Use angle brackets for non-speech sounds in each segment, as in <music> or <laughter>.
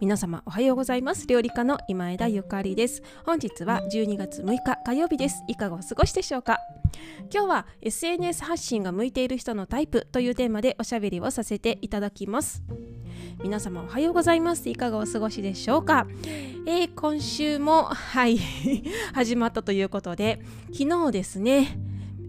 皆様おはようございます。料理家の今枝ゆかりです。本日は12月6日火曜日です。いかがお過ごしでしょうか？今日は SNS 発信が向いている人のタイプというテーマでおしゃべりをさせていただきます。皆様おはようございます。いかがお過ごしでしょうか、えー、今週もはい <laughs> 始まったということで昨日ですね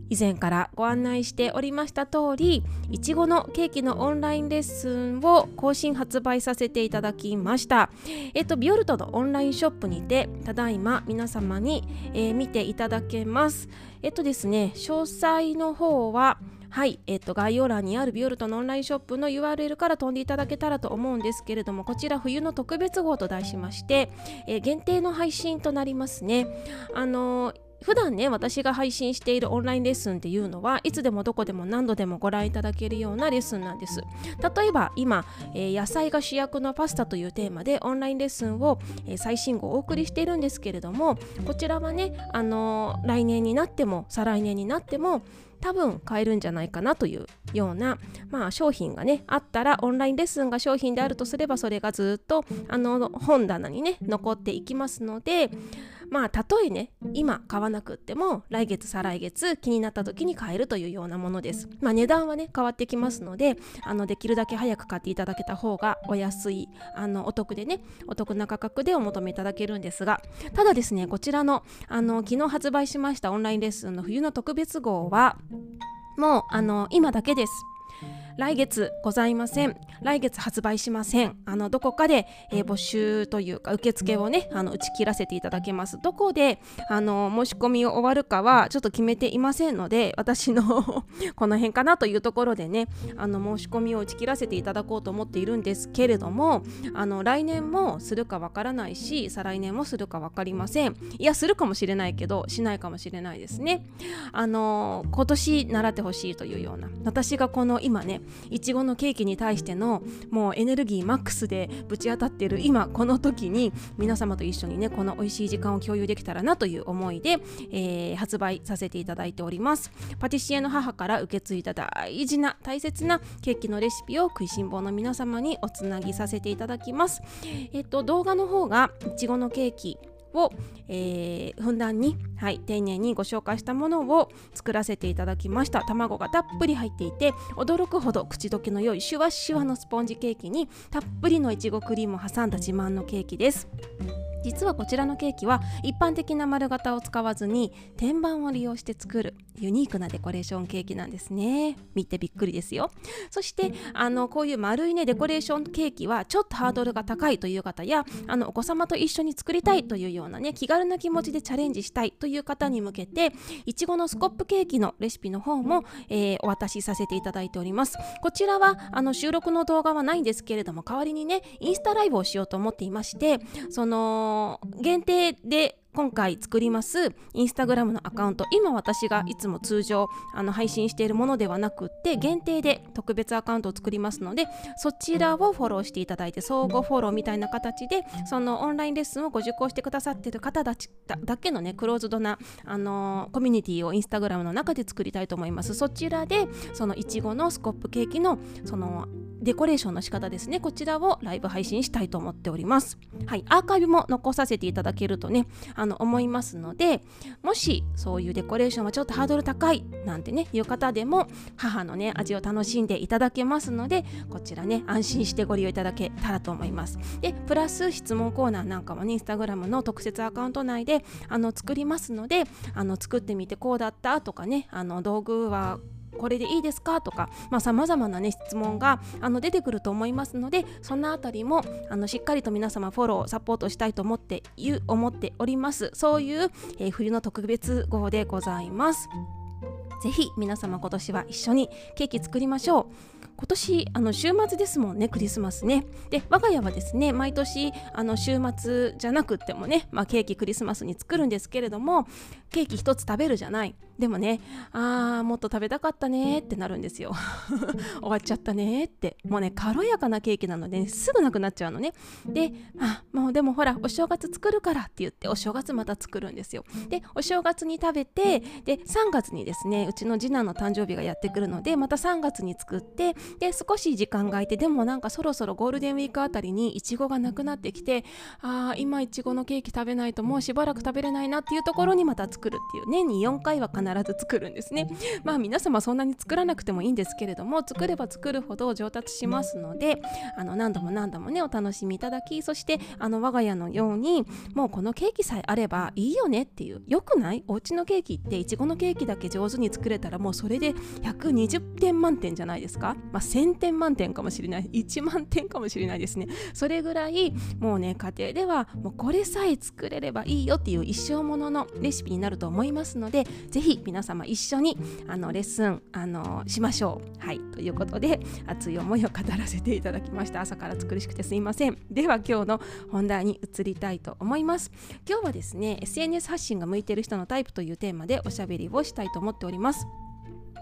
以前からご案内しておりました通りいちごのケーキのオンラインレッスンを更新発売させていただきました。えっとビオルトのオンラインショップにてただいま皆様に、えー、見ていただけます。えっとですね詳細の方ははい、えっと、概要欄にあるビオルトのオンラインショップの URL から飛んでいただけたらと思うんですけれどもこちら冬の特別号と題しまして、えー、限定の配信となりますね。あのー普段ね私が配信しているオンラインレッスンっていうのはいつでもどこでも何度でもご覧いただけるようなレッスンなんです。例えば今、えー、野菜が主役のパスタというテーマでオンラインレッスンを、えー、最新号お送りしているんですけれどもこちらはね、あのー、来年になっても再来年になっても多分買えるんじゃないかなというような、まあ、商品がねあったらオンラインレッスンが商品であるとすればそれがずっとあの本棚にね残っていきますのでまあたとえね今買わなくっても来月再来月気になった時に買えるというようなものです。まあ値段はね変わってきますのであのできるだけ早く買っていただけた方がお安いあのお得でねお得な価格でお求めいただけるんですがただですねこちらのあの昨日発売しましたオンラインレッスンの冬の特別号はもうあの今だけです。来月ございません。来月発売しません。あのどこかで、えー、募集というか受付をねあの打ち切らせていただけます。どこであの申し込みを終わるかはちょっと決めていませんので私の <laughs> この辺かなというところでねあの申し込みを打ち切らせていただこうと思っているんですけれどもあの来年もするかわからないし再来年もするか分かりません。いやするかもしれないけどしないかもしれないですね。あの今年習ってほしいというような私がこの今ねいちごのケーキに対してのもうエネルギーマックスでぶち当たってる今この時に皆様と一緒にねこの美味しい時間を共有できたらなという思いで、えー、発売させていただいております。パティシエの母から受け継いだ大事な大切なケーキのレシピを食いしん坊の皆様におつなぎさせていただきます。えっと動画の方がいちごのケーキを、えー、ふんだんに、はい、丁寧にご紹介したものを作らせていただきました。卵がたっぷり入っていて驚くほど口どけの良いシュワシュワのスポンジケーキにたっぷりのいちごクリームを挟んだ自慢のケーキです。実はこちらのケーキは一般的な丸型を使わずに天板を利用して作るユニークなデコレーションケーキなんですね。見てびっくりですよ。そしてあのこういう丸いねデコレーションケーキはちょっとハードルが高いという方やあのお子様と一緒に作りたいというようなね気軽な気持ちでチャレンジしたいという方に向けていちごのスコップケーキのレシピの方も、えー、お渡しさせていただいております。こちらはあの収録の動画はないんですけれども代わりにねインスタライブをしようと思っていましてその限定で今回作りますインスタグラムのアカウント。今私がいつも通常あの配信しているものではなくって限定で特別アカウントを作りますのでそちらをフォローしていただいて相互フォローみたいな形でそのオンラインレッスンをご受講してくださっている方だだけのねクローズドなあのコミュニティをインスタグラムの中で作りたいと思います。そちらでそのいちごのスコップケーキのそのデコレーションの仕方ですね。こちらをライブ配信したいと思っております。はい。アーカイブも残させていただけるとねあの思いますのでもしそういうデコレーションはちょっとハードル高いなんてねいう方でも母のね味を楽しんでいただけますのでこちらね安心してご利用いただけたらと思います。でプラス質問コーナーなんかもねインスタグラムの特設アカウント内であの作りますのであの作ってみてこうだったとかねあの道具はこれでいいですか？とかさまざ、まな、ね、質問があの出てくると思いますのでそのあたりもあのしっかりと皆様フォローサポートしたいと思って思っております。そういう、えー、冬の特別号でございます。ぜひ皆様今年は一緒にケーキ作りましょう。今年あの週末ですもんねクリスマスね。で我が家はですね毎年あの週末じゃなくてもね、まあ、ケーキクリスマスに作るんですけれどもケーキ1つ食べるじゃない。でもねあーもっと食べたかったねってなるんですよ。<laughs> 終わっちゃったねって。もうね軽やかなケーキなので、ね、すぐなくなっちゃうのね。であもうでもほらお正月作るからって言ってお正月また作るんですよ。でお正月に食べてで3月にですねうちの次男の誕生日がやってくるのでまた3月に作ってで少し時間が空いてでもなんかそろそろゴールデンウィークあたりにいちごがなくなってきてあー今いちごのケーキ食べないともうしばらく食べれないなっていうところにまた作るっていう年に4回は必ず作るんですね。まあ皆様そんなに作らなくてもいいんですけれども作れば作るほど上達しますのであの何度も何度もねお楽しみいただきそしてあの我が家のようにもうこのケーキさえあればいいよねっていうよくない？お家のケーキっていちごのケーキだけ上手に作れたらもうそれで120点満点じゃないですか、まあ、1000点満点かもしれない。1万点かもしれないですね。それぐらいもうね家庭ではもうこれさえ作れればいいよっていう一生もののレシピになると思いますのでぜひ皆様一緒にあのレッスンあのしましょう。はい。ということで熱い思いを語らせていただきました。朝から作りしくてすいません。では今日の本題に移りたいと思います。今日はですね SNS 発信が向いてる人のタイプというテーマでおしゃべりをしたいと思っております。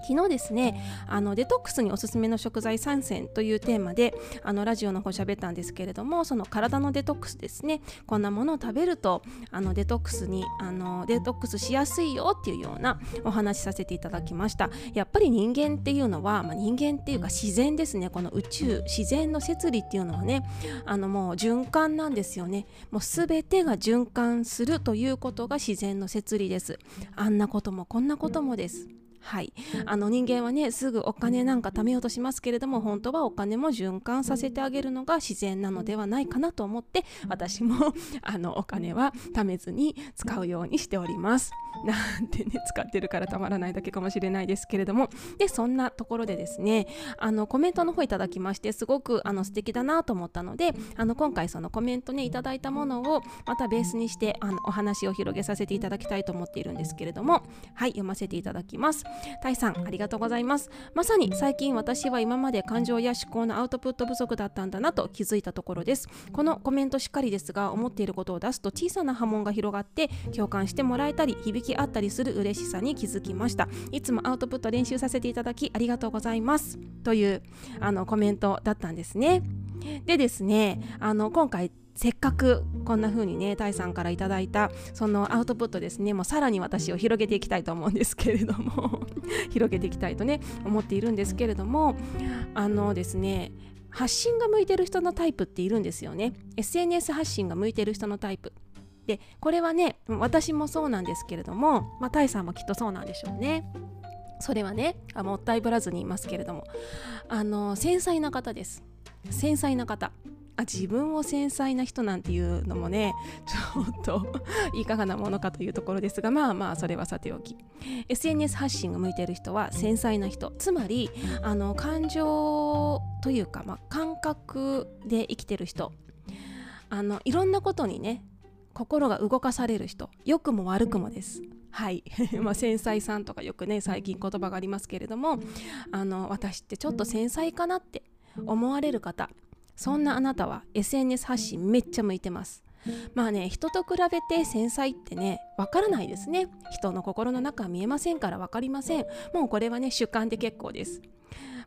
昨日ですねあのデトックスにおすすめの食材3選というテーマであのラジオの方喋ったんですけれどもその体のデトックスですね。こんなものを食べるとあのデトックスにあのデトックスしやすいよっていうようなお話しさせていただきました。やっぱり人間っていうのは、まあ、人間っていうか自然ですね。この宇宙自然の摂理っていうのはねあのもう循環なんですよね。もう全てが循環するということが自然の摂理です。あんなこともこんなこともですはい、あの人間はねすぐお金なんか貯めようとしますけれども本当はお金も循環させてあげるのが自然なのではないかなと思って私もあのお金は貯めずに使うようにしております。<laughs> なんてね使ってるからたまらないだけかもしれないですけれども。でそんなところでですねあのコメントの方いただきましてすごくあの素敵だなと思ったのであの今回そのコメントねいただいたものをまたベースにしてあのお話を広げさせていただきたいと思っているんですけれどもはい読ませていただきます。タイさんありがとうございます。まさに最近私は今まで感情や思考のアウトプット不足だったんだなと気づいたところです。このコメントしっかりですが思っていることを出すと小さな波紋が広がって共感してもらえたり響き合ったりする嬉しさに気づきました。いつもアウトプット練習させていただきありがとうございます。というあのコメントだったんですね。でですねあの今回せっかくこんな風にねタイさんからいただいたそのアウトプットですねもうさらに私を広げていきたいと思うんですけれども <laughs> 広げていきたいとね思っているんですけれどもあのですね発信が向いてる人のタイプっているんですよね。SNS 発信が向いてる人のタイプ。でこれはね私もそうなんですけれども、まあ、タイさんもきっとそうなんでしょうね。それはねあもったいぶらずに言いますけれどもあの繊細な方です。繊細な方。あ自分を繊細な人なんていうのもねちょっと <laughs> いかがなものかというところですがまあまあそれはさておき。SNS 発信が向いている人は繊細な人。つまりあの感情というか、まあ、感覚で生きてる人。あのいろんなことにね心が動かされる人。良くも悪くもです。はい。<laughs> まあ繊細さんとかよくね最近言葉がありますけれどもあの私ってちょっと繊細かなって思われる方そんなあなたは SNS 発信めっちゃ向いてます。まあね人と比べて繊細ってねわからないですね。人の心の中は見えませんから分かりません。もうこれはね主観で結構です。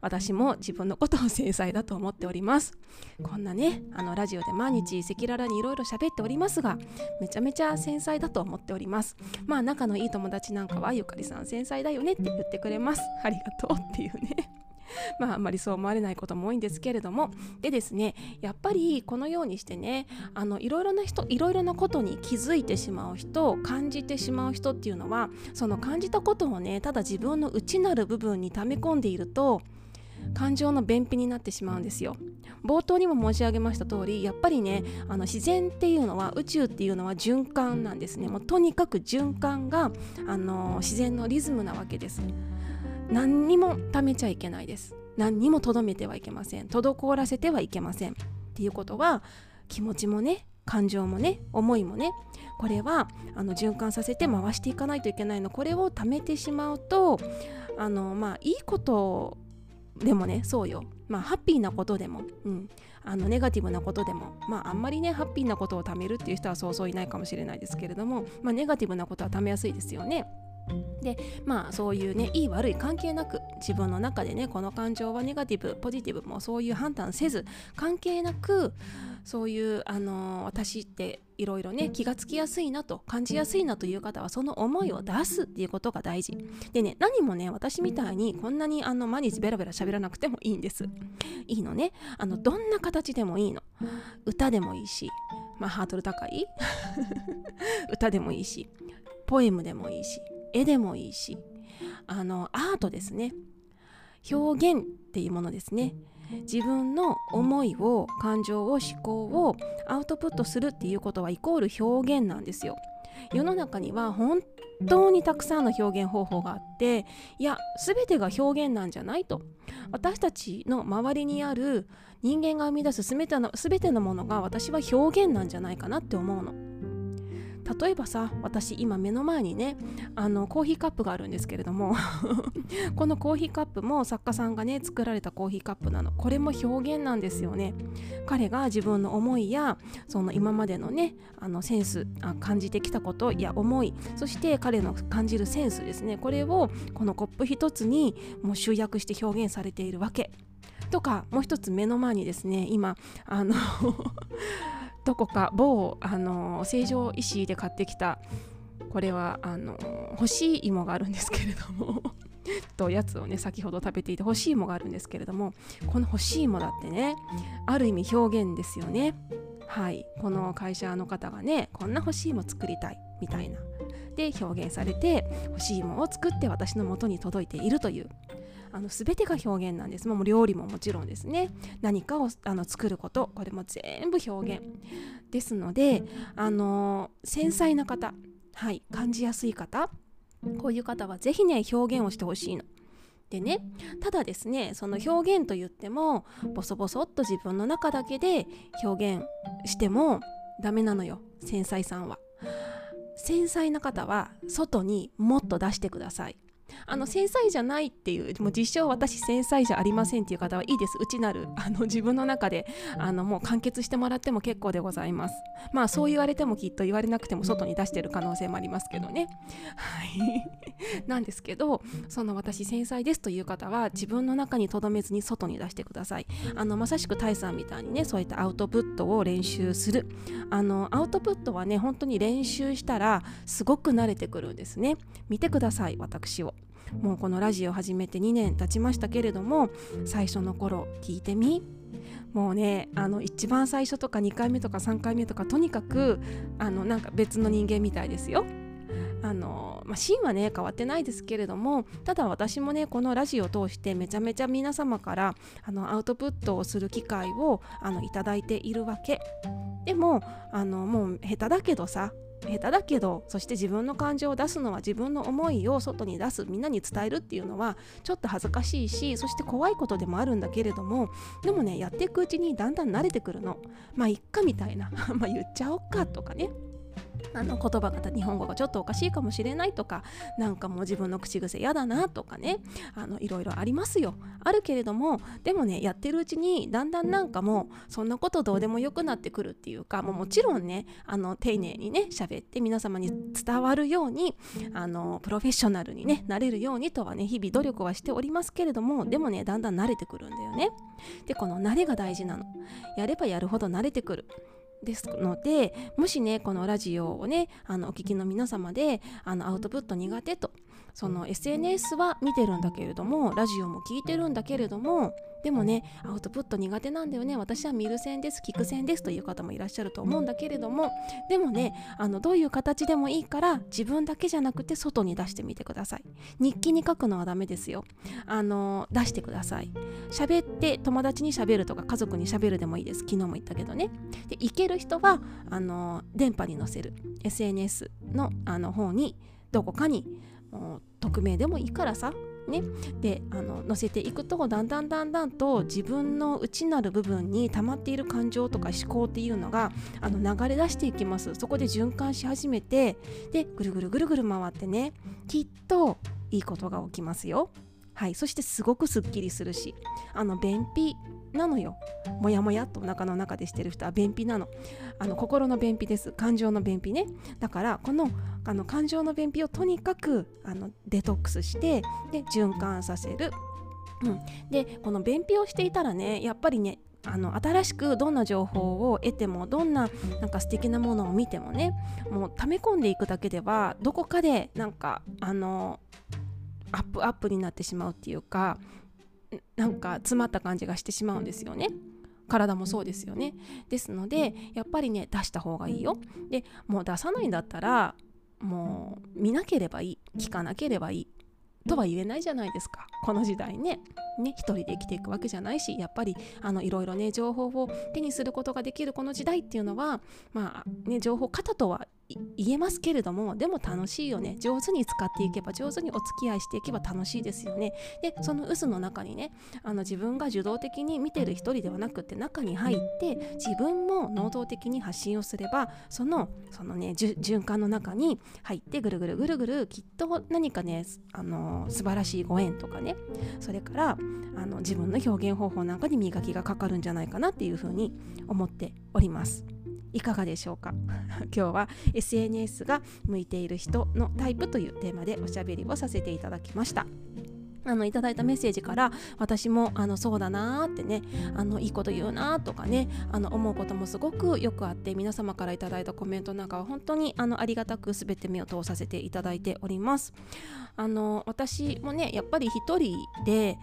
私も自分のことを繊細だと思っております。こんなねあのラジオで毎日赤裸々にいろいろ喋っておりますがめちゃめちゃ繊細だと思っております。まあ仲のいい友達なんかはゆかりさん繊細だよねって言ってくれます。ありがとうっていうね。<laughs> まああんまりそう思われないことも多いんですけれども。でですねやっぱりこのようにしてねあのいろいろな人いろいろなことに気づいてしまう人感じてしまう人っていうのはその感じたことをねただ自分の内なる部分に溜め込んでいると感情の便秘になってしまうんですよ。冒頭にも申し上げました通りやっぱりねあの自然っていうのは宇宙っていうのは循環なんですね。もうとにかく循環があの自然のリズムなわけです。何にも貯めちゃいけないです。何にもとどめてはいけません。滞らせてはいけません。っていうことは気持ちもね感情もね思いもねこれはあの循環させて回していかないといけないの。これを貯めてしまうとあのまあいいことでもねそうよ。まあハッピーなことでも、うん、あのネガティブなことでも。まああんまりねハッピーなことを貯めるっていう人はそうそういないかもしれないですけれどもまあネガティブなことは貯めやすいですよね。でまあそういうねいい悪い関係なく自分の中でねこの感情はネガティブポジティブもそういう判断せず関係なくそういうあの私っていろいろね気がつきやすいなと感じやすいなという方はその思いを出すっていうことが大事。でね何もね私みたいにこんなにあの毎日ベラベラ喋らなくてもいいんです。いいのね。あのどんな形でもいいの。歌でもいいしまあハードル高い。<laughs> 歌でもいいしポエムでもいいし絵でもいいしあのアートですね。表現っていうものですね。自分の思いを感情を思考をアウトプットするっていうことはイコール表現なんですよ。世の中には本当にたくさんの表現方法があっていや全てが表現なんじゃないと。私たちの周りにある人間が生み出す全ての全てのものが私は表現なんじゃないかなって思うの。例えばさ私今目の前にねあのコーヒーカップがあるんですけれども <laughs> このコーヒーカップも作家さんがね作られたコーヒーカップなの。これも表現なんですよね。彼が自分の思いやその今までのねあのセンスあ感じてきたことや思いそして彼の感じるセンスですね。これをこのコップ一つにもう集約して表現されているわけ。とかもう一つ目の前にですね今あのどこか某あの成城石井で買ってきたこれはあの干しい芋があるんですけれども <laughs> とやつをね先ほど食べていて干しい芋があるんですけれどもこの干しい芋だってねある意味表現ですよね。はい。この会社の方がねこんな干し芋作りたいみたいな。で表現されて干しい芋を作って私の元に届いているというあの全てが表現なんです。もう料理ももちろんですね。何かをあの作ること。これも全部表現。ですのであの繊細な方。はい。感じやすい方。こういう方は是非ね表現をしてほしいの。でねただですねその表現といってもボソボソっと自分の中だけで表現してもダメなのよ。繊細さんは。繊細な方は外にもっと出してください。あの繊細じゃないっていうもう実証私繊細じゃありませんっていう方はいいです。内なる <laughs> あの自分の中であのもう完結してもらっても結構でございます。まあそう言われてもきっと言われなくても外に出してる可能性もありますけどね。<laughs> はい。なんですけどその私繊細ですという方は自分の中に留めずに外に出してください。あのまさしくタイさんみたいにねそういったアウトプットを練習する。あのアウトプットはね本当に練習したらすごく慣れてくるんですね。見てください私をもうこのラジオ始めて2年経ちましたけれども最初の頃聞いてみもうねあの一番最初とか2回目とか3回目とかとにかくあのなんか別の人間みたいですよ。あのまあ、芯はね変わってないですけれどもただ私もねこのラジオを通してめちゃめちゃ皆様からあのアウトプットをする機会をあのいただいているわけでもあのもう下手だけどさ下手だけどそして自分の感情を出すのは自分の思いを外に出すみんなに伝えるっていうのはちょっと恥ずかしいしそして怖いことでもあるんだけれどもでもねやっていくうちにだんだん慣れてくるの。まあいっかみたいな。<laughs> まあ言っちゃおっかとかね。あの言葉が日本語がちょっとおかしいかもしれないとかなんかもう自分の口癖嫌だなとかねあのいろいろありますよ。あるけれどもでもねやってるうちにだんだんなんかもうそんなことどうでもよくなってくるっていうかもうもちろんねあの丁寧にね喋って皆様に伝わるようにあのプロフェッショナルにねなれるようにとはね日々努力はしておりますけれどもでもねだんだん慣れてくるんだよね。でこの慣れが大事なの。やればやるほど慣れてくる。ですのでもしねこのラジオをねあのお聞きの皆様であのアウトプット苦手とその SNS は見てるんだけれどもラジオも聞いてるんだけれどもでもねアウトプット苦手なんだよね。私は見る線です聞く線ですという方もいらっしゃると思うんだけれども。でもねあのどういう形でもいいから自分だけじゃなくて外に出してみてください。日記に書くのはダメですよ。あの出してください。喋って友達に喋るとか家族に喋るでもいいです。昨日も言ったけどね。で行ける人はあの電波に載せる。SNS のあの方にどこかに匿名でもいいからさ。ね、であの乗せていくとだんだんだんだんと自分の内なる部分に溜まっている感情とか思考っていうのがあの流れ出していきます。そこで循環し始めてでぐるぐるぐるぐる回ってねきっといいことが起きますよ。はい。そしてすごくすっきりするしあの便秘なのよ。もやもやっとお腹の中でしてる人は便秘なの。あの心の便秘です。感情の便秘ね。だからこのあの感情の便秘をとにかくあのデトックスしてで循環させる、うん、でこの便秘をしていたらねやっぱりねあの新しくどんな情報を得てもどんななんか素敵なものを見てもねもう溜め込んでいくだけではどこかでなんかあのアップアップになってしまうっていうかなんか詰まった感じがしてしまうんですよね。体もそうですよね。ですのでやっぱりね出した方がいいよ。でもう出さないんだったらもう見なければいい聞かなければいいとは言えないじゃないですかこの時代ね。ね一人で生きていくわけじゃないしやっぱりあのいろいろね情報を手にすることができるこの時代っていうのはまあね情報型とは言えますけれどもでも楽しいよね。上手に使っていけば上手にお付き合いしていけば楽しいですよね。でその渦の中にねあの自分が受動的に見てる一人ではなくって中に入って自分も能動的に発信をすればそのそのね循環の中に入ってぐるぐるぐるぐるきっと何かねあの素晴らしいご縁とかね。それからあの自分の表現方法なんかに磨きがかかるんじゃないかなっていうふうに思っております。いかがでしょうか？<laughs> 今日は SNS が向いている人のタイプというテーマでおしゃべりをさせていただきました。あのいただいたメッセージから私もあのそうだなーってねあのいいこと言うなとかねあの思うこともすごくよくあって皆様からいただいたコメントなんかは本当にあのありがたく全て目を通させていただいておりますあの私もねやっぱり一人で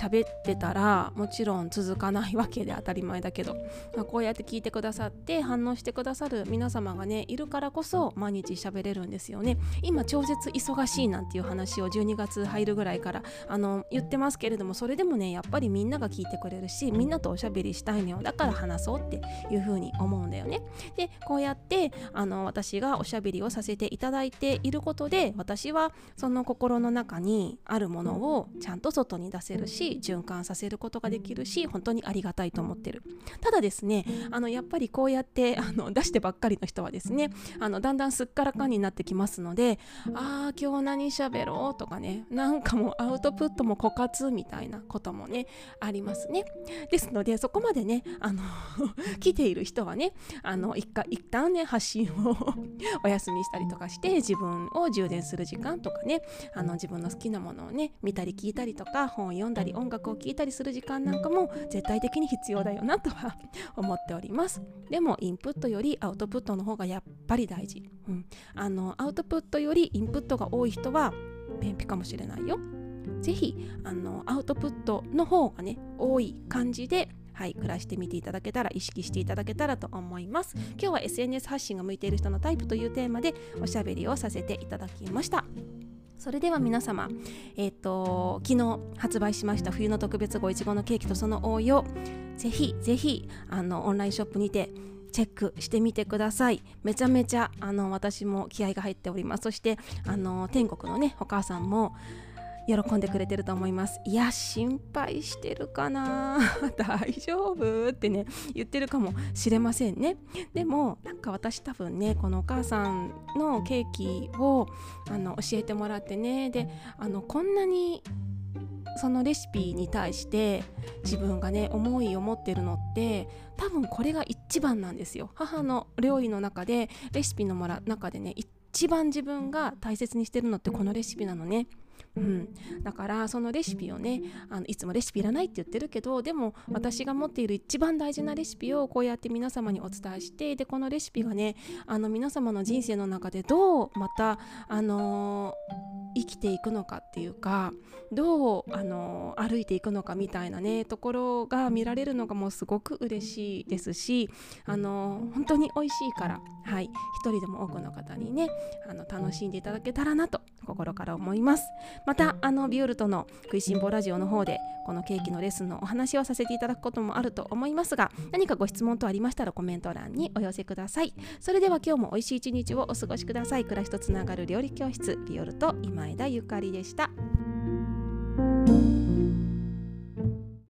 喋ってたらもちろん続かないわけで当たり前だけど、まあ、こうやって聞いてくださって反応してくださる皆様がねいるからこそ毎日喋れるんですよね。今超絶忙しいなんていう話を12月入るぐらいからあの言ってますけれどもそれでもねやっぱりみんなが聞いてくれるしみんなとおしゃべりしたいのよ。だから話そうっていうふうに思うんだよね。でこうやってあの私がおしゃべりをさせていただいていることで私はその心の中にあるものをちゃんと外に出せるしし循環させることができるし本当にありがたいと思ってる。ただですねあのやっぱりこうやってあの出してばっかりの人はですねあのだんだんすっからかんになってきますのでああ今日何しゃべろうとかねなんかもうアウトプットも枯渇みたいなこともねありますね。ですのでそこまでねあの <laughs> 来ている人はねあの一回一旦ね発信を <laughs> お休みしたりとかして自分を充電する時間とかねあの自分の好きなものをね見たり聞いたりとか本を読んだり音楽を聴いたりする時間なんかも絶対的に必要だよなとは思っております。でもインプットよりアウトプットの方がやっぱり大事、うん、あのアウトプットよりインプットが多い人は便秘かもしれないよ。ぜひあのアウトプットの方がね多い感じではい、暮らしてみていただけたら意識していただけたらと思います。今日は SNS 発信が向いている人のタイプというテーマでおしゃべりをさせていただきました。それでは皆様、えっ、ー、と昨日発売しました冬の特別号いちごのケーキとその応用ぜひぜひあのオンラインショップにてチェックしてみてください。めちゃめちゃあの私も気合が入っております。そしてあの天国のねお母さんも喜んでくれてると思います。いや心配してるかな。<laughs> 大丈夫ってね言ってるかもしれませんね。でもなんか私多分ねこのお母さんのケーキをあの教えてもらってね。であのこんなにそのレシピに対して自分がね思いを持ってるのって多分これが一番なんですよ。母の料理の中でレシピの中でね一番自分が大切にしてるのってこのレシピなのね。うん、だからそのレシピをねあのいつもレシピいらないって言ってるけどでも私が持っている一番大事なレシピをこうやって皆様にお伝えしてでこのレシピがねあの皆様の人生の中でどうまたあのー、生きていくのかっていうかどうあの、歩いていくのかみたいなねところが見られるのがもうすごく嬉しいですしあの、本当に美味しいからはい一人でも多くの方にねあの楽しんでいただけたらなと心から思います。またあのビオルトの食いしん坊ラジオの方でこのケーキのレッスンのお話をさせていただくこともあると思いますが何かご質問等ありましたらコメント欄にお寄せください。それでは今日も美味しい一日をお過ごしください。暮らしとつながる料理教室ビオルト今ゆかりでした。